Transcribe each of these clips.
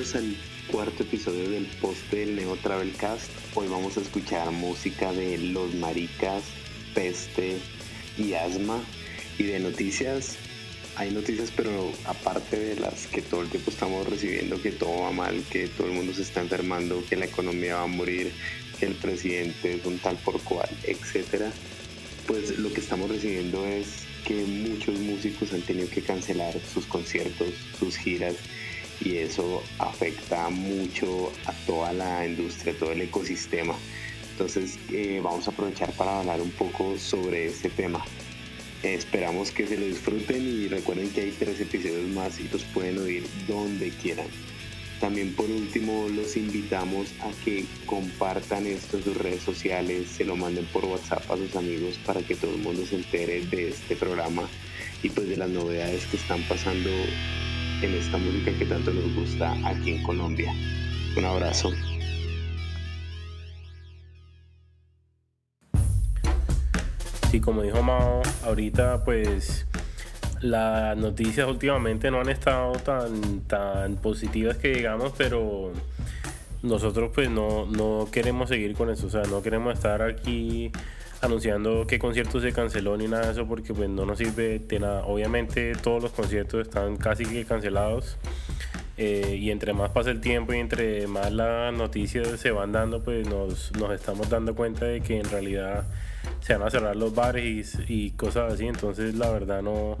Bienvenidos al cuarto episodio del poste del Neo Travel Cast. Hoy vamos a escuchar música de Los Maricas, Peste y Asma. Y de noticias, hay noticias, pero aparte de las que todo el tiempo estamos recibiendo, que todo va mal, que todo el mundo se está enfermando, que la economía va a morir, que el presidente es un tal por cual, etcétera, pues lo que estamos recibiendo es que muchos músicos han tenido que cancelar sus conciertos, sus giras y eso afecta mucho a toda la industria, todo el ecosistema. Entonces eh, vamos a aprovechar para hablar un poco sobre este tema. esperamos que se lo disfruten y recuerden que hay tres episodios más y los pueden oír donde quieran. También por último los invitamos a que compartan esto en sus redes sociales, se lo manden por WhatsApp a sus amigos para que todo el mundo se entere de este programa y pues de las novedades que están pasando en esta música que tanto nos gusta aquí en Colombia. Un abrazo. Sí, como dijo Mao, ahorita pues las noticias últimamente no han estado tan, tan positivas que digamos, pero nosotros pues no, no queremos seguir con eso, o sea, no queremos estar aquí anunciando qué concierto se canceló ni nada de eso porque pues no nos sirve de nada. Obviamente todos los conciertos están casi que cancelados eh, y entre más pasa el tiempo y entre más las noticias se van dando pues nos, nos estamos dando cuenta de que en realidad se van a cerrar los bares y, cosas así. Entonces la verdad no,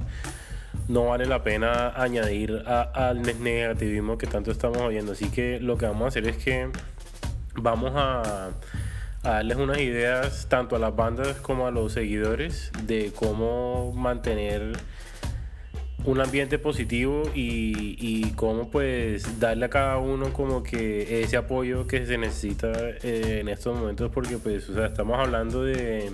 no vale la pena añadir al negativismo que tanto estamos oyendo. Así que lo que vamos a hacer es que vamos a a darles unas ideas tanto a las bandas como a los seguidores de cómo mantener un ambiente positivo y, y cómo pues darle a cada uno como que ese apoyo que se necesita eh, en estos momentos porque pues estamos hablando de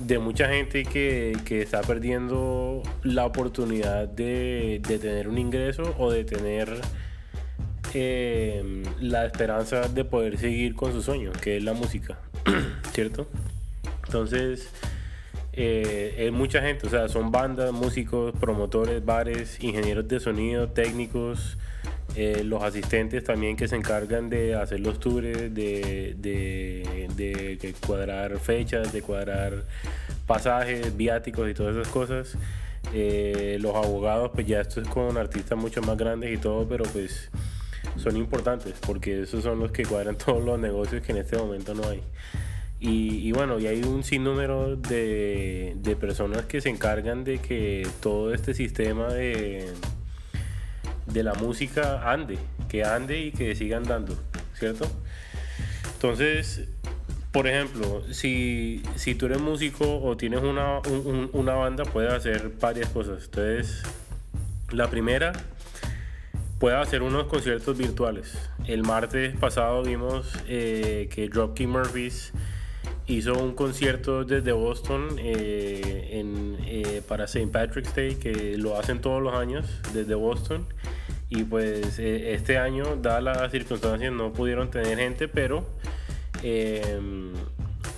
de mucha gente que, que está perdiendo la oportunidad de, de tener un ingreso o de tener eh, la esperanza de poder seguir con su sueño, que es la música, ¿cierto? Entonces, eh, es mucha gente, o sea, son bandas, músicos, promotores, bares, ingenieros de sonido, técnicos, eh, los asistentes también que se encargan de hacer los tours, de, cuadrar fechas, de cuadrar pasajes, viáticos y todas esas cosas. los abogados, pues ya esto es con artistas mucho más grandes y todo, pero pues son importantes porque esos son los que cuadran todos los negocios que en este momento no hay. Y, bueno, y hay un sinnúmero de, de, personas que se encargan de que todo este sistema de, de la música ande, que ande y que siga andando, ¿cierto? Entonces, por ejemplo, si, si tú eres músico o tienes una, una banda, puedes hacer varias cosas. Entonces, la primera pueda hacer unos conciertos virtuales. El martes pasado vimos eh, que Dropkick Murphys hizo un concierto desde Boston eh, eh, para St. Patrick's Day, que lo hacen todos los años desde Boston. Y pues este año, dadas las circunstancias, no pudieron tener gente, pero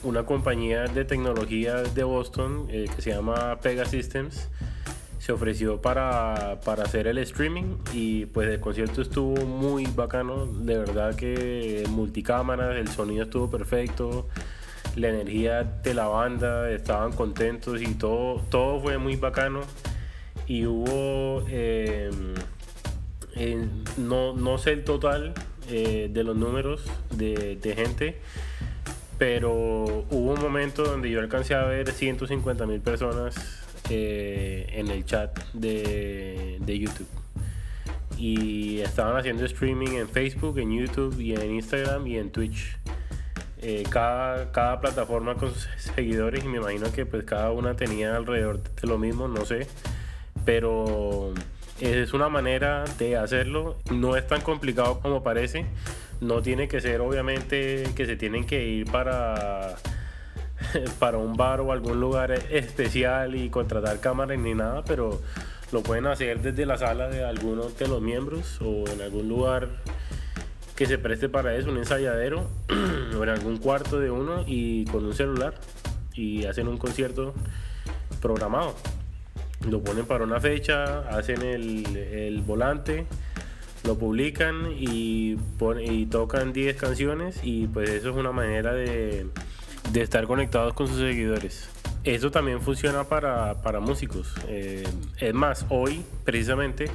una compañía de tecnología de Boston que se llama Pega Systems se ofreció para, para, hacer el streaming y pues el concierto estuvo muy bacano, de verdad que multicámaras, el sonido estuvo perfecto, la energía de la banda, estaban contentos y todo, todo fue muy bacano. Y hubo, em, no, no, sé el total eh, de los números de, de gente, pero hubo un momento donde yo alcancé a ver 150 mil personas en el chat de, de, YouTube. Y estaban haciendo streaming en Facebook, en YouTube y en Instagram y en Twitch. Eh, cada, cada plataforma con sus seguidores y me imagino que pues cada una tenía alrededor de lo mismo, no sé. Pero es una manera de hacerlo. No es tan complicado como parece. No tiene que ser obviamente que se tienen que ir para para un bar o algún lugar especial y contratar cámaras ni nada, pero lo pueden hacer desde la sala de alguno de los miembros o en algún lugar que se preste para eso, un ensayadero o en algún cuarto de uno y con un celular y hacen un concierto programado. Lo ponen para una fecha, hacen el, el volante, lo publican y, y tocan 10 canciones y pues eso es una manera de, de estar conectados con sus seguidores. Eso también funciona para, para músicos. Eh, es más, hoy precisamente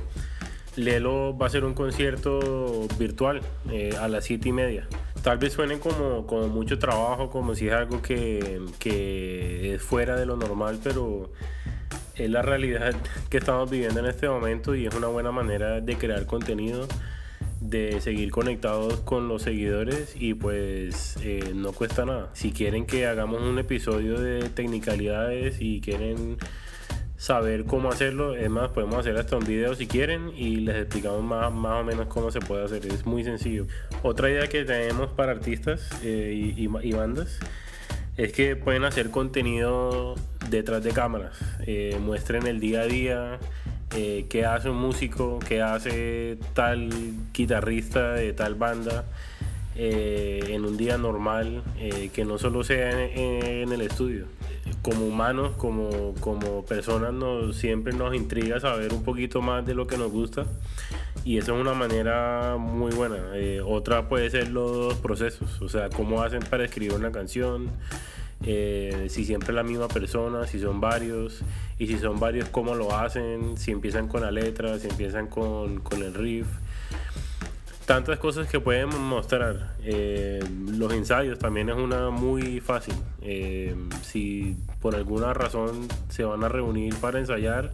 Lelo va a hacer un concierto virtual eh, a las 7 y media. Tal vez suene como, como mucho trabajo, como si es algo que, que es fuera de lo normal, pero es la realidad que estamos viviendo en este momento y es una buena manera de crear contenido, de seguir conectados con los seguidores y pues eh, no cuesta nada. Si quieren que hagamos un episodio de tecnicalidades y quieren saber cómo hacerlo. Es más, podemos hacer hasta un video si quieren y les explicamos más, más o menos cómo se puede hacer. Es muy sencillo. Otra idea que tenemos para artistas eh, y, bandas es que pueden hacer contenido detrás de cámaras. Eh, muestren el día a día. Eh, qué hace un músico, qué hace tal guitarrista de tal banda en un día normal, que no solo sea en el estudio como humanos, como, como personas, nos, siempre nos intriga saber un poquito más de lo que nos gusta y eso es una manera muy buena. Eh, otra puede ser los procesos, o sea, cómo hacen para escribir una canción, eh, si siempre la misma persona, si son varios, y si son varios, cómo lo hacen, si empiezan con la letra, si empiezan con, con el riff tantas cosas que pueden mostrar. Eh, los ensayos también es una muy fácil. Eh, si por alguna razón se van a reunir para ensayar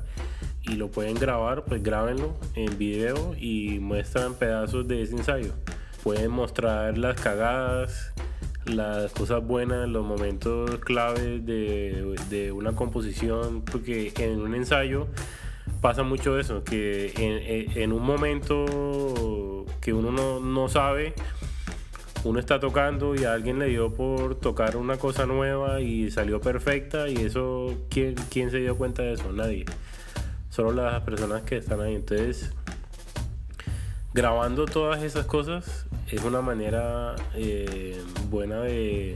y lo pueden grabar, pues grábenlo en video y muestran pedazos de ese ensayo. Pueden mostrar las cagadas, las cosas buenas, los momentos claves de, de una composición, porque en un ensayo pasa mucho eso, que en, un momento que uno no, sabe, uno está tocando y a alguien le dio por tocar una cosa nueva y salió perfecta y eso, ¿quién, quién se dio cuenta de eso? Nadie. Solo las personas que están ahí. Entonces, grabando todas esas cosas es una manera eh, buena de,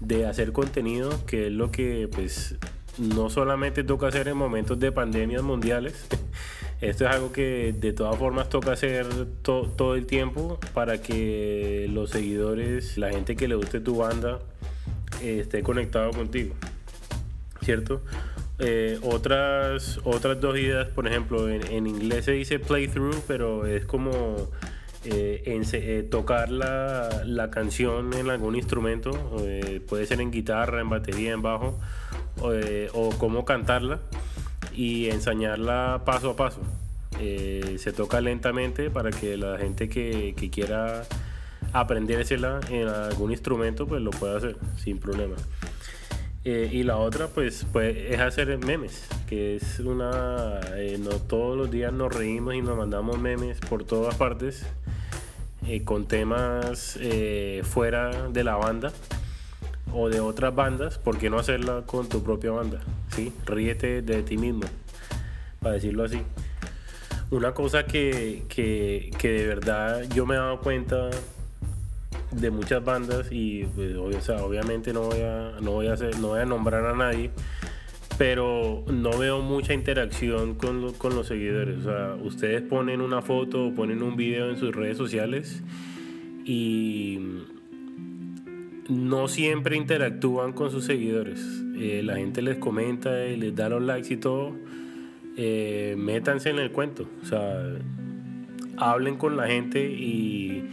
de hacer contenido, que es lo que pues no solamente toca hacer en momentos de pandemias mundiales, esto es algo que de todas formas toca hacer todo el tiempo para que los seguidores, la gente que le guste tu banda, esté conectado contigo, ¿cierto? Eh, otras, otras dos ideas, por ejemplo, en, inglés se dice playthrough, pero es como eh, eh, tocar la, la, canción en algún instrumento, puede ser en guitarra, en batería, en bajo, eh, o cómo cantarla y enseñarla paso a paso. Eh, se toca lentamente para que la gente que, que quiera aprendérsela en algún instrumento pues lo pueda hacer sin problema. Eh, y la otra pues, pues es hacer memes, que es una... no todos los días nos reímos y nos mandamos memes por todas partes con temas fuera de la banda o de otras bandas, ¿por qué no hacerla con tu propia banda? ¿Sí? Ríete de ti mismo, para decirlo así. Una cosa que, que, que de verdad yo me he dado cuenta de muchas bandas y pues, obviamente no voy a no voy a hacer, no voy a nombrar a nadie pero no veo mucha interacción con, con los seguidores o sea ustedes ponen una foto o ponen un video en sus redes sociales y no siempre interactúan con sus seguidores. Eh, la gente les comenta y les da los likes y todo. Eh, métanse en el cuento. O sea, hablen con la gente y,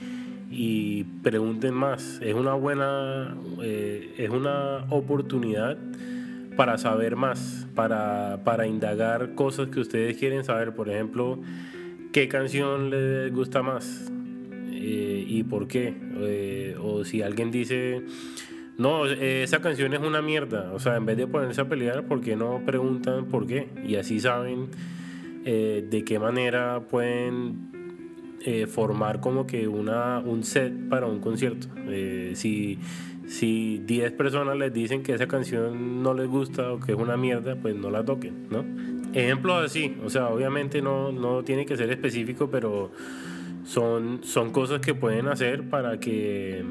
y pregunten más. Es una buena, eh, es una oportunidad para saber más, para, para indagar cosas que ustedes quieren saber. Por ejemplo, qué canción les gusta más eh, y por qué. Eh, o si alguien dice, no, esa canción es una mierda. O sea, en vez de ponerse a pelear, ¿por qué no preguntan por qué? Y así saben eh, de qué manera pueden formar como que una, un set para un concierto. si si 10 personas les dicen que esa canción no les gusta o que es una mierda, pues no la toquen, ¿no? Ejemplo así, o sea, obviamente no, no tiene que ser específico, pero son, son cosas que pueden hacer para que,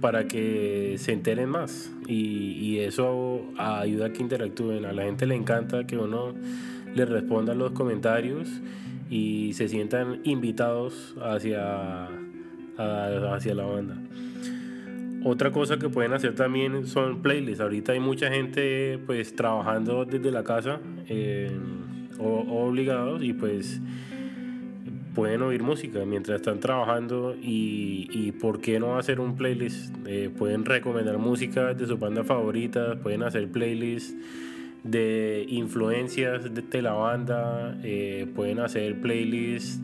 para que se enteren más y, y eso ayuda a que interactúen. A la gente le encanta que uno le responda los comentarios y se sientan invitados hacia, hacia la banda. Otra cosa que pueden hacer también son playlists. Ahorita hay mucha gente pues trabajando desde la casa eh, o, obligados y pues pueden oír música mientras están trabajando y, y por qué no hacer un playlist. Eh, pueden recomendar música de su banda favorita, pueden hacer playlists de influencias de, la banda, eh, pueden hacer playlists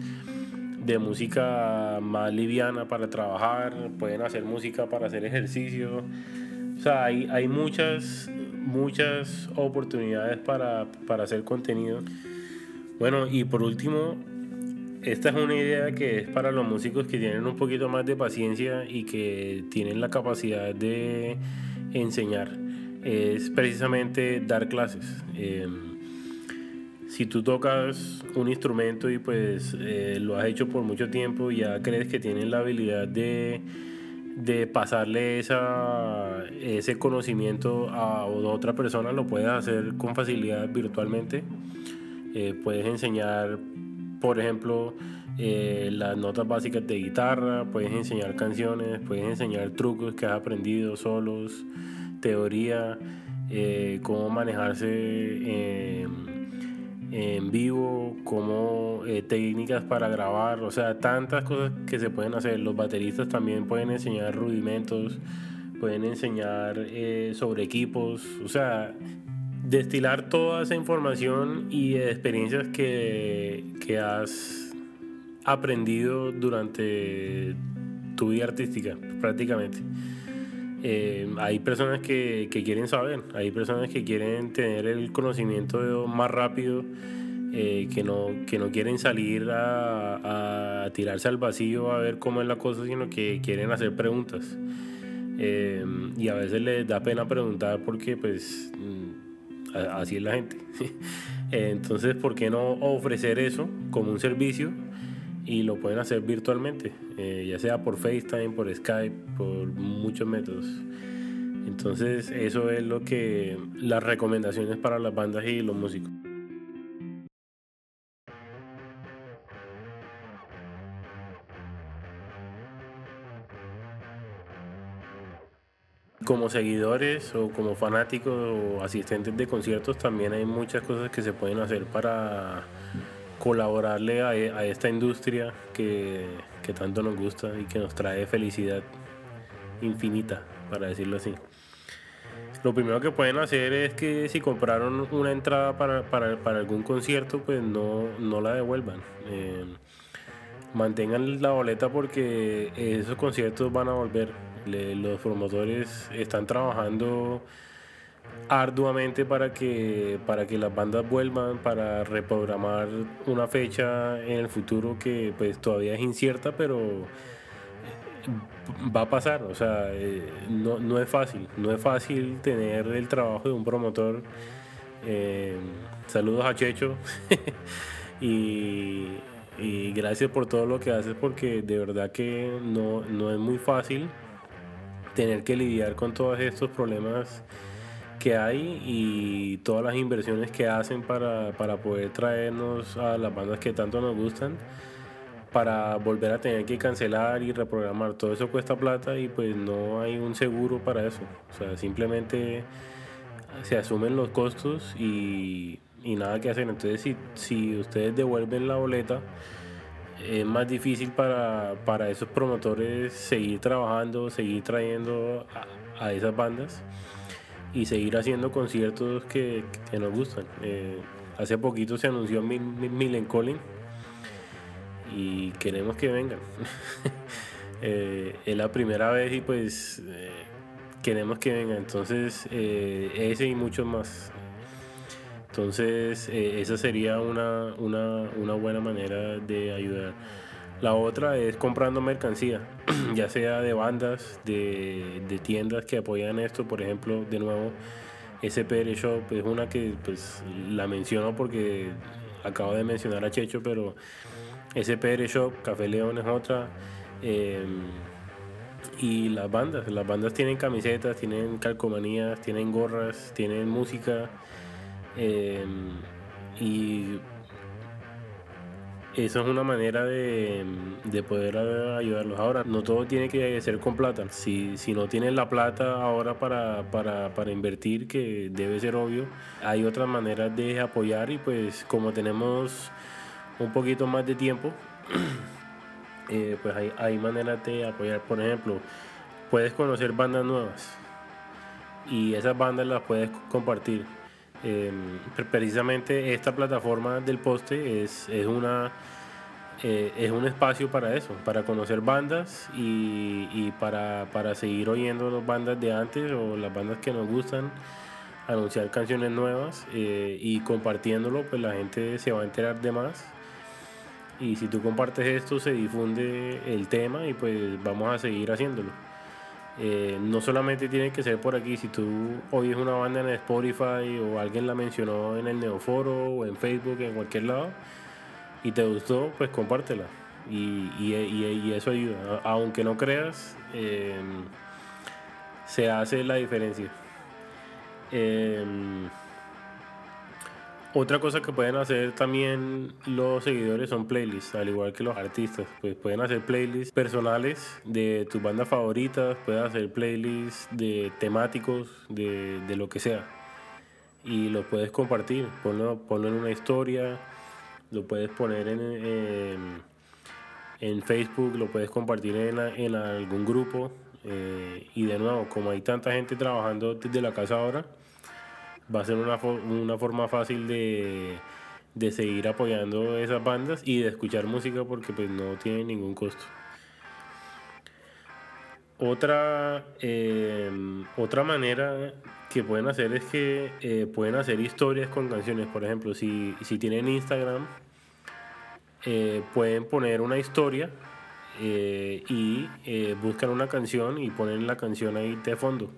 de música más liviana para trabajar, pueden hacer música para hacer ejercicio. O sea, hay, hay muchas, muchas oportunidades para, para hacer contenido. Bueno, y por último, esta es una idea que es para los músicos que tienen un poquito más de paciencia y que tienen la capacidad de enseñar. Es precisamente dar clases. Em, si tú tocas un instrumento y pues eh, lo has hecho por mucho tiempo y ya crees que tienes la habilidad de, de pasarle esa, ese conocimiento a otra persona, lo puedes hacer con facilidad virtualmente. Eh, puedes enseñar, por ejemplo, eh, las notas básicas de guitarra, puedes enseñar canciones, puedes enseñar trucos que has aprendido solos, teoría, cómo manejarse en vivo, como eh, técnicas para grabar, o sea, tantas cosas que se pueden hacer. Los bateristas también pueden enseñar rudimentos, pueden enseñar eh, sobre equipos, o sea, destilar toda esa información y experiencias que, que has aprendido durante tu vida artística, prácticamente. Eh, hay personas que, quieren saber, hay personas que quieren tener el conocimiento más rápido, eh, que, no, quieren salir a, a, tirarse al vacío a ver cómo es la cosa, sino que quieren hacer preguntas. Eh, y a veces les da pena preguntar porque pues mm, así es la gente. Entonces, ¿por qué no ofrecer eso como un servicio? Y lo pueden hacer virtualmente, eh, ya sea por FaceTime, por Skype, por muchos métodos. Entonces eso es lo que las recomendaciones para las bandas y los músicos. Como seguidores o como fanáticos o asistentes de conciertos también hay muchas cosas que se pueden hacer para colaborarle a, esta industria que, tanto nos gusta y que nos trae felicidad infinita, para decirlo así. Lo primero que pueden hacer es que si compraron una entrada para algún concierto, pues no, no la devuelvan. Eh, mantengan la boleta porque esos conciertos van a volver. los promotores están trabajando arduamente para que, para que las bandas vuelvan, para reprogramar una fecha en el futuro que pues todavía es incierta, pero va a pasar, o sea, eh, no, no, es fácil, no es fácil tener el trabajo de un promotor. Eh, saludos a Checho. Y, y, gracias por todo lo que haces porque de verdad que no, no es muy fácil tener que lidiar con todos estos problemas que hay y todas las inversiones que hacen para, para poder traernos a las bandas que tanto nos gustan para volver a tener que cancelar y reprogramar. Todo eso cuesta plata y pues no hay un seguro para eso. O sea, simplemente se asumen los costos y, y nada que hacer. Entonces si, si ustedes devuelven la boleta, es más difícil para, para esos promotores seguir trabajando, seguir trayendo a, a esas bandas y seguir haciendo conciertos que, nos gustan. Eh, hace poquito se anunció Millen Collin y queremos que vengan. eh, es la primera vez y pues eh, queremos que vengan. Entonces, ese y muchos más. Entonces, esa sería una, una buena manera de ayudar. La otra es comprando mercancía, ya sea de bandas, de, de, tiendas que apoyan esto. Por ejemplo, de nuevo, SPR Shop es una que pues la menciono porque acabo de mencionar a Checho, pero SPR Shop, Café León es otra. Em, y las bandas, las bandas tienen camisetas, tienen calcomanías, tienen gorras, tienen música. Em, y Eso es una manera de, poder ayudarlos. Ahora, no todo tiene que ser con plata. Si, si no tienes la plata ahora para, para, para invertir, que debe ser obvio, hay otras maneras de apoyar y pues como tenemos un poquito más de tiempo, eh, pues hay, hay maneras de apoyar. Por ejemplo, puedes conocer bandas nuevas y esas bandas las puedes compartir Em, precisamente esta plataforma del poste es, es una eh, es un espacio para eso, para conocer bandas y, y para, para, seguir oyendo las bandas de antes o las bandas que nos gustan, anunciar canciones nuevas eh, y compartiéndolo, pues la gente se va a enterar de más. Y si tú compartes esto, se difunde el tema y pues vamos a seguir haciéndolo. Eh, no solamente tiene que ser por aquí, si tú oyes una banda en Spotify o alguien la mencionó en el Neoforo o en Facebook, en cualquier lado, y te gustó, pues compártela. Y, y, eso ayuda. Aunque no creas, eh, se hace la diferencia. Eh, otra cosa que pueden hacer también los seguidores son playlists, al igual que los artistas. Pues pueden hacer playlists personales de tus bandas favoritas, pueden hacer playlists de temáticos, de, lo que sea. Y lo puedes compartir, ponlo, en una historia, lo puedes poner en, en, Facebook, lo puedes compartir en, en algún grupo. Eh, y de nuevo, como hay tanta gente trabajando desde la casa ahora, va a ser una, una forma fácil de, de, seguir apoyando esas bandas y de escuchar música porque pues no tiene ningún costo. Otra, eh, otra manera que pueden hacer es que eh, pueden hacer historias con canciones. Por ejemplo, si, si tienen Instagram, eh, pueden poner una historia y buscan una canción y ponen la canción ahí de fondo.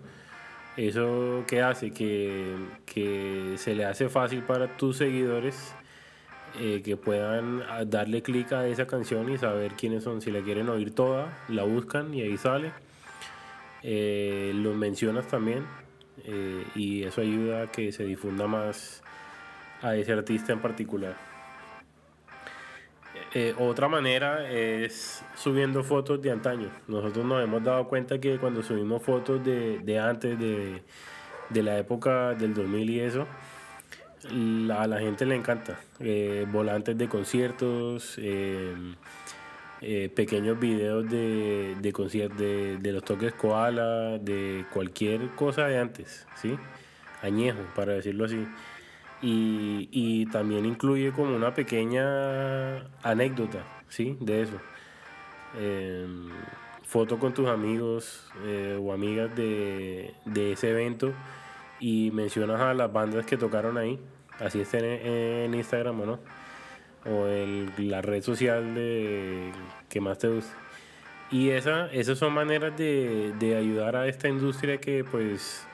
Eso que hace que, se le hace fácil para tus seguidores eh, que puedan darle clic a esa canción y saber quiénes son. Si la quieren oír toda, la buscan y ahí sale. Eh, lo mencionas también eh, y eso ayuda a que se difunda más a ese artista en particular. Eh, otra manera es subiendo fotos de antaño. Nosotros nos hemos dado cuenta que cuando subimos fotos de, antes, de, la época del 2000 y eso, a la gente le encanta. Eh, volantes de conciertos, eh, pequeños videos de, de de, de, los toques koala, de cualquier cosa de antes, ¿sí? Añejo, para decirlo así. Y, y, también incluye como una pequeña anécdota, ¿sí? De eso. Em, foto con tus amigos eh, o amigas de, de, ese evento y mencionas a las bandas que tocaron ahí, así estén en, Instagram o no, o en la red social de, que más te guste. Y esa, esas son maneras de, de ayudar a esta industria que pues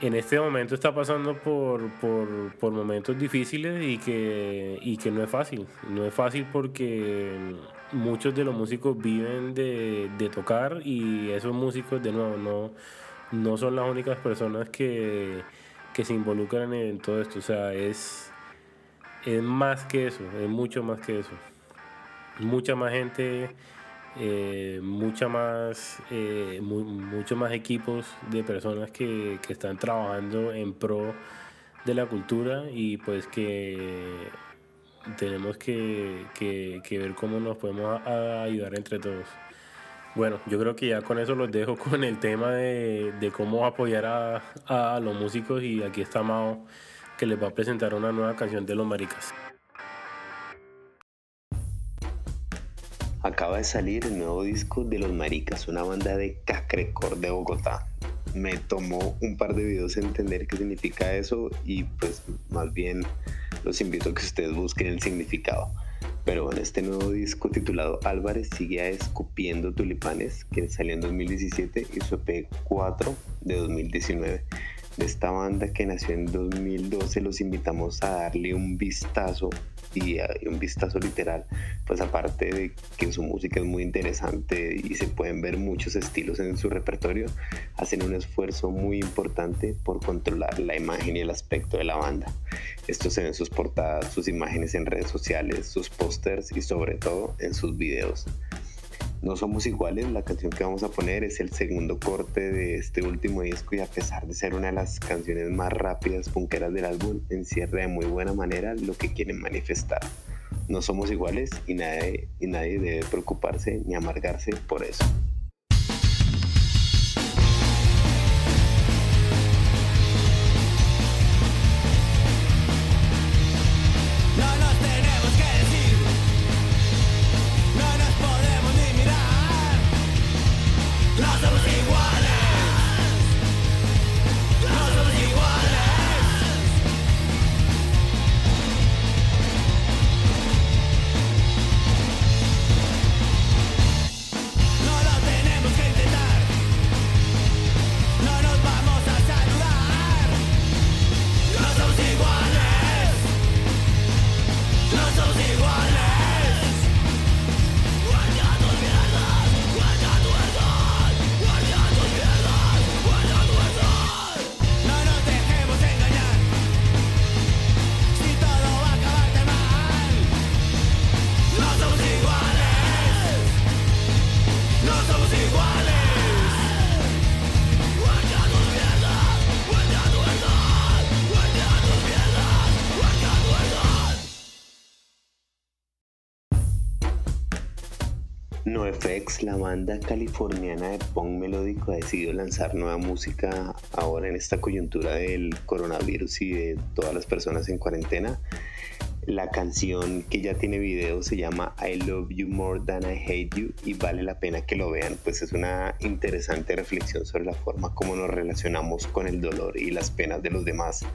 en este momento está pasando por, por, momentos difíciles y que, y que no es fácil. No es fácil porque muchos de los músicos viven de, tocar y esos músicos, de nuevo, no, no son las únicas personas que, se involucran en todo esto. O sea, es, es más que eso, es mucho más que eso. Mucha más gente eh, mucha más, eh, más equipos de personas que, están trabajando en pro de la cultura y pues que tenemos que, ver cómo nos podemos ayudar entre todos. Bueno, yo creo que ya con eso los dejo con el tema de, de cómo apoyar a, a los músicos y aquí está Mao que les va a presentar una nueva canción de los maricas. Acaba de salir el nuevo disco de Los Maricas, una banda de cacrecor de Bogotá. Me tomó un par de videos entender qué significa eso y pues más bien los invito a que ustedes busquen el significado. Pero en este nuevo disco titulado Álvarez sigue escupiendo tulipanes que salió en 2017 y su EP 4 de 2019. esta banda que nació en 2012, los invitamos a darle un vistazo y, un vistazo literal, pues aparte de que su música es muy interesante y se pueden ver muchos estilos en su repertorio, hacen un esfuerzo muy importante por controlar la imagen y el aspecto de la banda. Esto se ve en sus portadas, sus imágenes en redes sociales, sus pósters y sobre todo en sus videos. No somos iguales, la canción que vamos a poner es el segundo corte de este último disco y a pesar de ser una de las canciones más rápidas, punqueras del álbum, encierra de muy buena manera lo que quieren manifestar. No somos iguales y nadie, y nadie debe preocuparse ni amargarse por eso. Los dos iguales. NoFX, la banda californiana de punk melódico, ha decidido lanzar nueva música ahora en esta coyuntura del coronavirus y de todas las personas en cuarentena. La canción que ya tiene video se llama I Love You More Than I Hate You y vale la pena que lo vean, pues es una interesante reflexión sobre la forma como nos relacionamos con el dolor y las penas de los demás.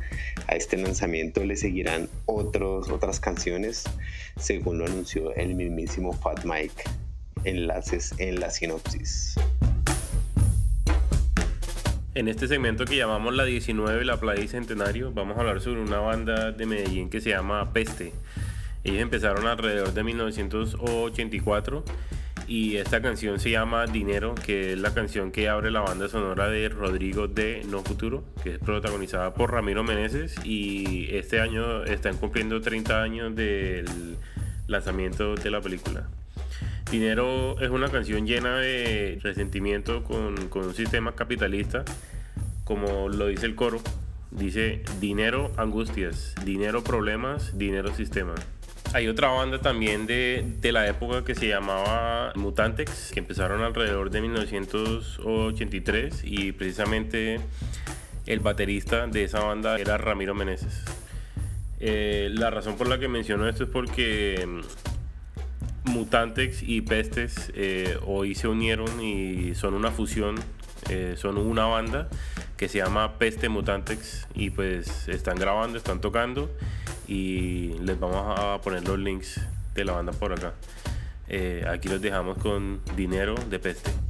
A este lanzamiento le seguirán otros, otras canciones, según lo anunció el mismísimo Fat Mike enlaces en la sinopsis. En este segmento que llamamos la 19, la Playa Centenario, vamos a hablar sobre una banda de Medellín que se llama Peste. Ellos empezaron alrededor de 1984 y esta canción se llama Dinero, que es la canción que abre la banda sonora de Rodrigo de No Futuro, que es protagonizada por Ramiro Meneses y este año están cumpliendo 30 años del lanzamiento de la película. Dinero es una canción llena de resentimiento con, un sistema capitalista, como lo dice el coro. Dice dinero angustias, dinero problemas, dinero sistema. Hay otra banda también de, de, la época que se llamaba Mutantex, que empezaron alrededor de 1983 y precisamente el baterista de esa banda era Ramiro Meneses. Eh, la razón por la que menciono esto es porque Mutantex y Pestes eh, hoy se unieron y son una fusión, eh, son una banda que se llama Peste Mutantex y pues están grabando, están tocando y les vamos a poner los links de la banda por acá. Eh, aquí los dejamos con dinero de Peste.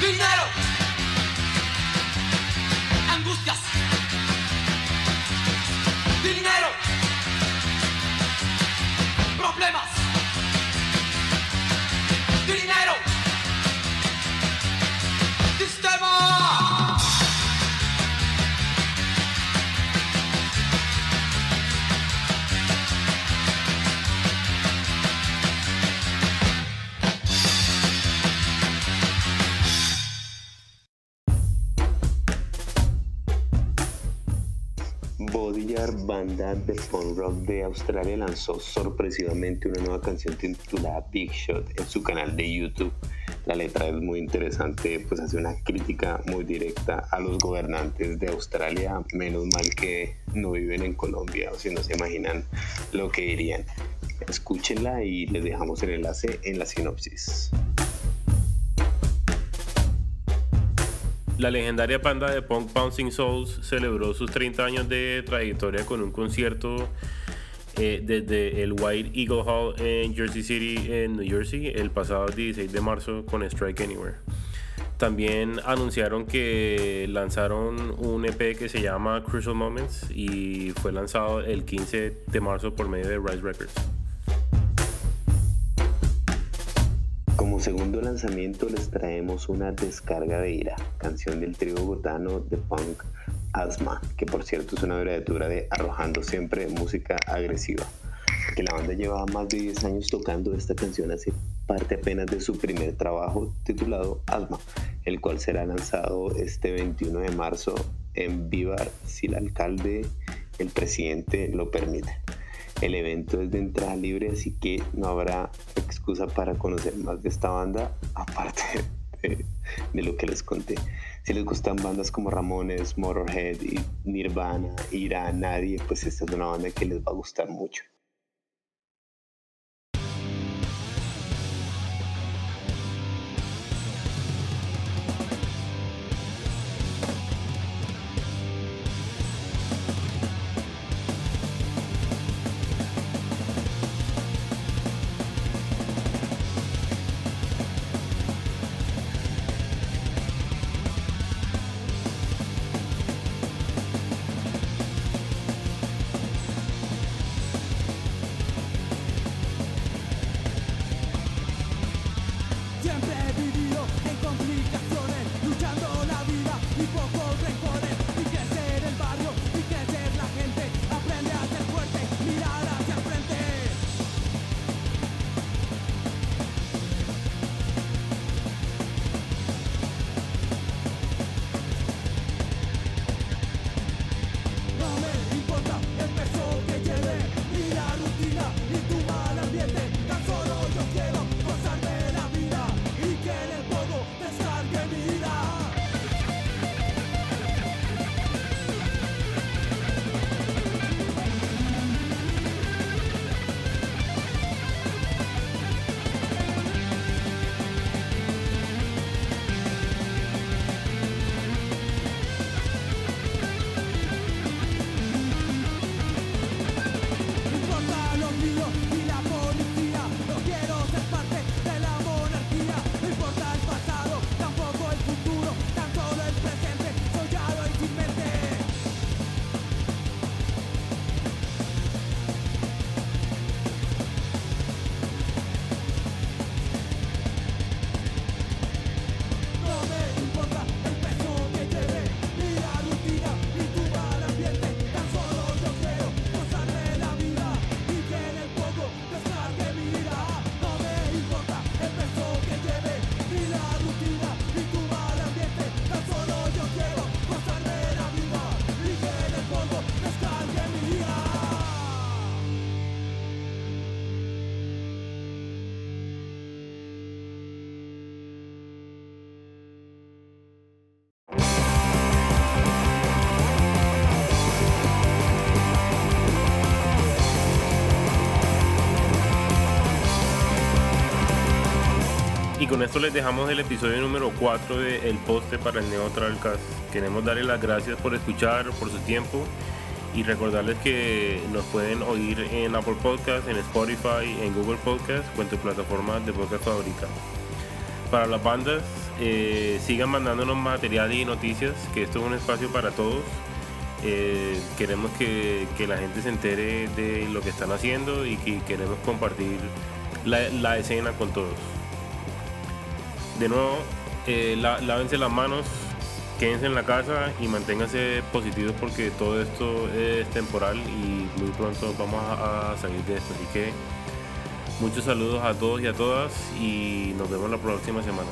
dinero, angustias, dinero, problemas. Banda de punk rock de Australia lanzó sorpresivamente una nueva canción titulada Big Shot en su canal de YouTube. La letra es muy interesante, pues hace una crítica muy directa a los gobernantes de Australia, menos mal que no viven en Colombia, o si no se imaginan lo que dirían. Escúchenla y les dejamos el enlace en la sinopsis. La legendaria banda de punk Bouncing Souls celebró sus 30 años de trayectoria con un concierto eh, desde el White Eagle Hall en Jersey City, en New Jersey, el pasado 16 de marzo con Strike Anywhere. También anunciaron que lanzaron un EP que se llama Crucial Moments y fue lanzado el 15 de marzo por medio de Rise Records. Como segundo lanzamiento les traemos una descarga de ira, canción del trío bogotano de punk Asma, que por cierto es una abreviatura de arrojando siempre música agresiva. Que la banda llevaba más de 10 años tocando esta canción hace parte apenas de su primer trabajo titulado Asma, el cual será lanzado este 21 de marzo en Vivar si el alcalde, el presidente lo permite. El evento es de entrada libre, así que no habrá excusa para conocer más de esta banda, aparte de, lo que les conté. Si les gustan bandas como Ramones, Motorhead, Nirvana, Ira, Nadie, pues esta es una banda que les va a gustar mucho. Con esto les dejamos el episodio número 4 de El Poste para el Neo Travelcast. Queremos darles las gracias por escuchar, por su tiempo y recordarles que nos pueden oír en Apple Podcast, en Spotify, en Google Podcast o en tu plataforma de podcast favorita. Para las bandas, eh, sigan mandándonos material y noticias, que esto es un espacio para todos. Eh, queremos que, la gente se entere de lo que están haciendo y que queremos compartir la, escena con todos. De nuevo, eh, lávense las manos, quédense en la casa y manténganse positivos porque todo esto es temporal y muy pronto vamos a, salir de esto. Así que muchos saludos a todos y a todas y nos vemos la próxima semana.